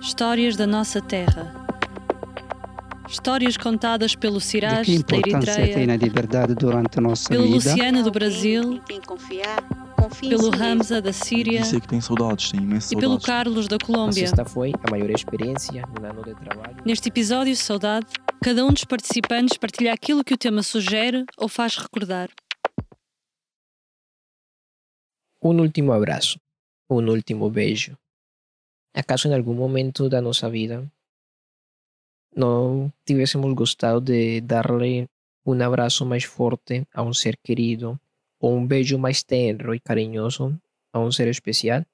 Histórias da nossa terra. Histórias contadas pelo Siraj que da importância tem Eritreia, a liberdade durante a nossa pelo vida. Luciano do Brasil, pelo. Hamza da Síria Disse que tem saudades, tem imensas e pelo. Carlos da Colômbia. sexta foi a maior experiência no ano de trabalho. Neste episódio Saudade, cada um dos participantes partilha aquilo que o tema sugere ou faz recordar. Um último abraço, um último beijo. ¿Acaso em algum momento da nossa vida não tivéssemos gostado de darle um abraço mais forte a um ser querido ou um beijo mais tenro e carinhoso a um ser especial?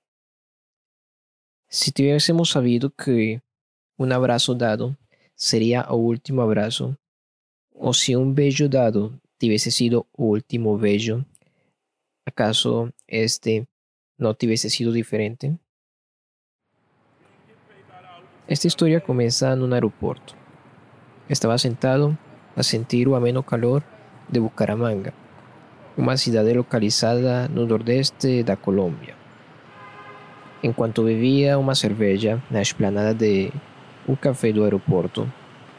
Se tivéssemos sabido que um abraço dado seria o último abraço, ou se um beijo dado tivesse sido o último beijo, ¿Acaso este no tivesse sido diferente? Esta historia comienza en un aeropuerto. Estaba sentado a sentir o ameno calor de Bucaramanga, uma cidade localizada no nordeste da Colômbia. Enquanto bebia uma cerveja na esplanada de um café do aeroporto,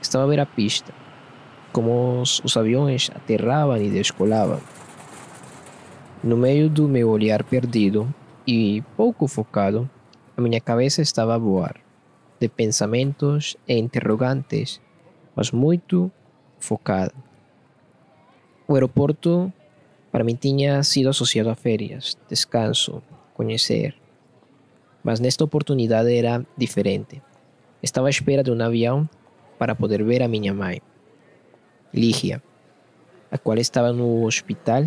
estava a ver a pista, como os, os aviões aterravam e descolavam. No meio do meu olhar perdido e pouco focado, a minha cabeça estava a voar, de pensamentos e interrogantes, mas muito focada. O aeroporto para mim tinha sido associado a férias, descanso, conhecer. Mas nesta oportunidade era diferente. Estava à espera de um avião para poder ver a minha mãe, Lígia, a qual estava no hospital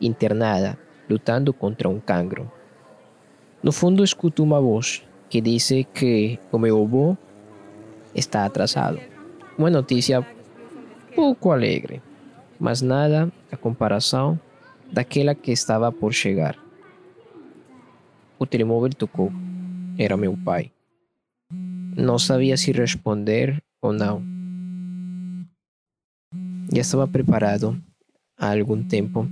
internada, lutando contra um cancro. No fundo, escuto uma voz que diz que o meu avô está atrasado. Uma notícia pouco alegre, mas nada a comparação daquela que estava por chegar. O telemóvel tocou. Era meu pai. Não sabia se responder ou não. Já estava preparado há algum tempo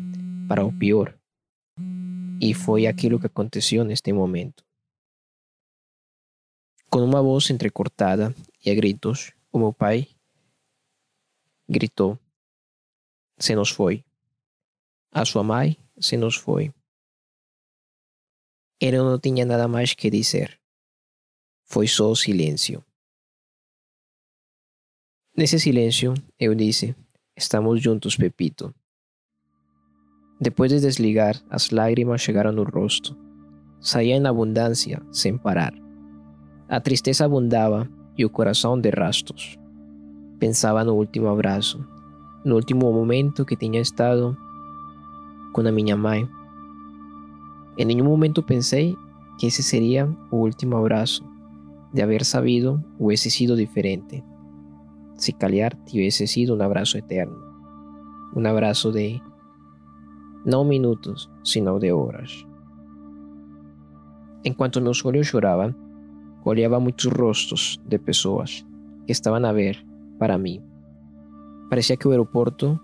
para o pior. E foi aquilo que aconteceu neste momento. Com uma voz entrecortada e a gritos, o meu pai gritou: Se nos foi. A sua mãe se nos foi. Ele não tinha nada mais que dizer. Foi só silêncio. Nesse silêncio, eu disse: Estamos juntos, Pepito. Depois de desligar, as lágrimas chegaram no rosto. Saía em abundância, sem parar. A tristeza abundava e o coração de rastos. Pensava no último abraço, no último momento que tinha estado com a minha mãe. Em nenhum momento pensei que esse seria o último abraço, de haver sabido hubiese sido diferente. Se calhar tivesse sido um abraço eterno, um abraço de não minutos, sino de horas. Enquanto meus olhos choravam, olhava muitos rostos de pessoas que estavam a ver para mim. Parecia que o aeroporto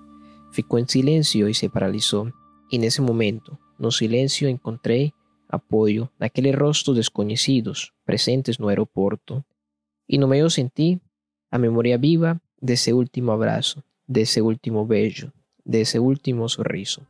ficou em silêncio e se paralisou, e nesse momento, no silêncio, encontrei apoio naqueles rostos desconhecidos presentes no aeroporto, e no meio senti a memória viva desse último abraço, desse último beijo, desse último sorriso.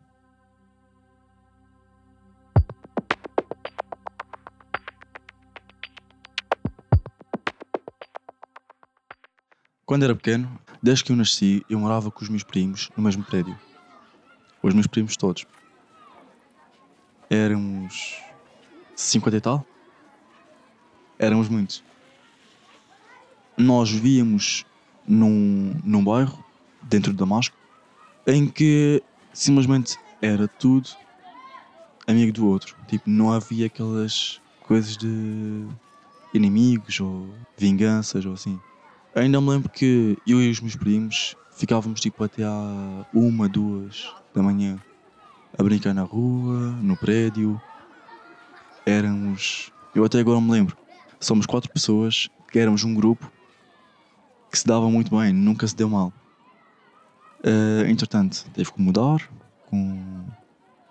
Quando era pequeno, desde que eu nasci, eu morava com os meus primos no mesmo prédio. Os meus primos todos. Éramos 50 e tal. Éramos muitos. Nós víamos num, num bairro, dentro de Damasco, em que simplesmente era tudo amigo do outro. Tipo, não havia aquelas coisas de inimigos ou vinganças ou assim. Ainda me lembro que eu e os meus primos ficávamos tipo até à uma, duas da manhã a brincar na rua, no prédio. Éramos. Eu até agora me lembro. Somos quatro pessoas que éramos um grupo que se dava muito bem, nunca se deu mal. Eh, entretanto, teve que mudar com,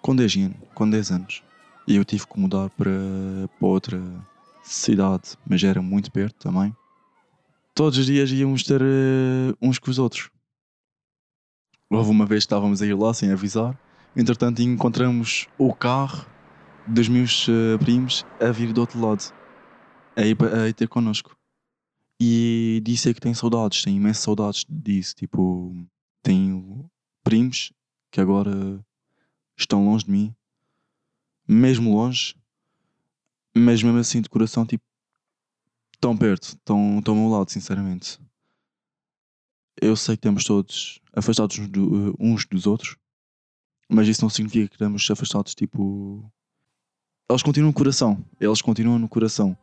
com 10 anos. Com 10 anos. E eu tive que mudar para, para outra cidade, mas era muito perto também. Todos os dias íamos ter uh, uns com os outros. Houve uma vez que estávamos a ir lá sem avisar, entretanto encontramos o carro dos meus uh, primos a vir do outro lado, a ir, a ir ter connosco. E disse que tem saudades, tem imensas saudades disso. Tipo, tenho primos que agora estão longe de mim, mesmo longe, mas mesmo assim de coração, tipo, tão perto, tão, tão ao lado, sinceramente. Eu sei que estamos todos afastados do, uns dos outros, mas isso não significa que estamos afastados, tipo. Eles continuam no coração, eles continuam no coração.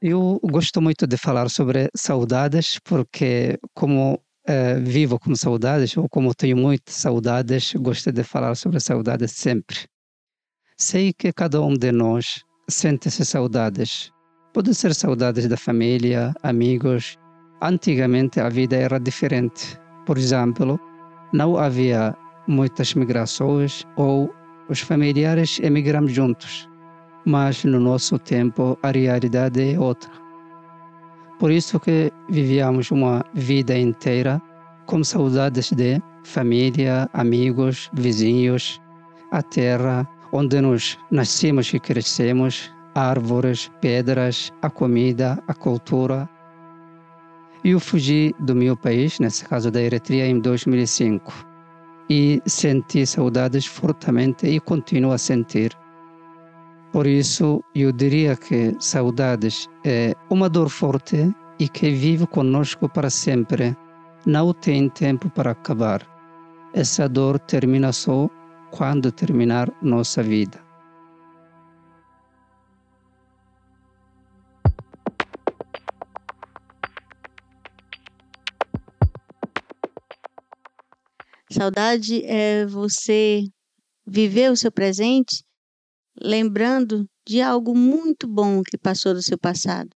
Eu gosto muito de falar sobre saudades, porque como uh, vivo com saudades, ou como tenho muitas saudades, gosto de falar sobre saudades sempre. Sei que cada um de nós sente essas saudades. Pode ser saudades da família, amigos. Antigamente a vida era diferente. Por exemplo, não havia muitas migrações ou os familiares emigram juntos mas no nosso tempo a realidade é outra. Por isso que vivíamos uma vida inteira com saudades de família, amigos, vizinhos, a terra onde nós nascemos e crescemos, árvores, pedras, a comida, a cultura. Eu fugi do meu país, nesse caso da Eritreia, em 2005 e senti saudades fortemente e continuo a sentir por isso, eu diria que saudades é uma dor forte e que vive conosco para sempre. Não tem tempo para acabar. Essa dor termina só quando terminar nossa vida. Saudade é você viver o seu presente lembrando de algo muito bom que passou do seu passado.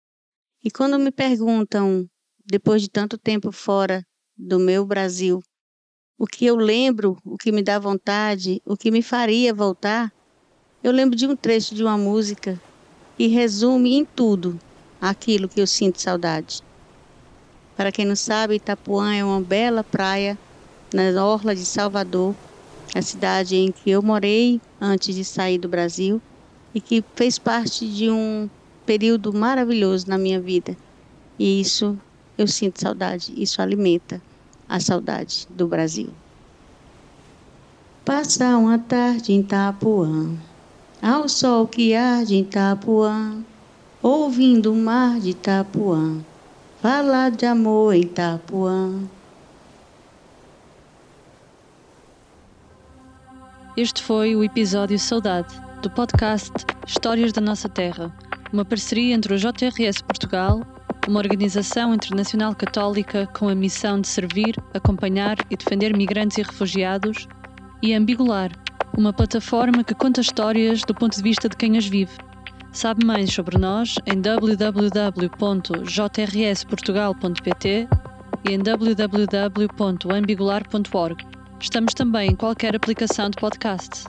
E quando me perguntam, depois de tanto tempo fora do meu Brasil, o que eu lembro, o que me dá vontade, o que me faria voltar, eu lembro de um trecho de uma música que resume em tudo aquilo que eu sinto saudade. Para quem não sabe, Itapuã é uma bela praia na orla de Salvador, a cidade em que eu morei antes de sair do Brasil e que fez parte de um período maravilhoso na minha vida. E isso eu sinto saudade, isso alimenta a saudade do Brasil. Passa uma tarde em Itapuã, ao sol que arde em Itapuã, ouvindo o mar de Itapuã, falar de amor em Itapuã. Este foi o episódio Saudade, do podcast Histórias da Nossa Terra, uma parceria entre o JRS Portugal, uma organização internacional católica com a missão de servir, acompanhar e defender migrantes e refugiados, e Ambigular, uma plataforma que conta histórias do ponto de vista de quem as vive. Sabe mais sobre nós em www.jrsportugal.pt e em www.ambigular.org. Estamos também em qualquer aplicação de podcast.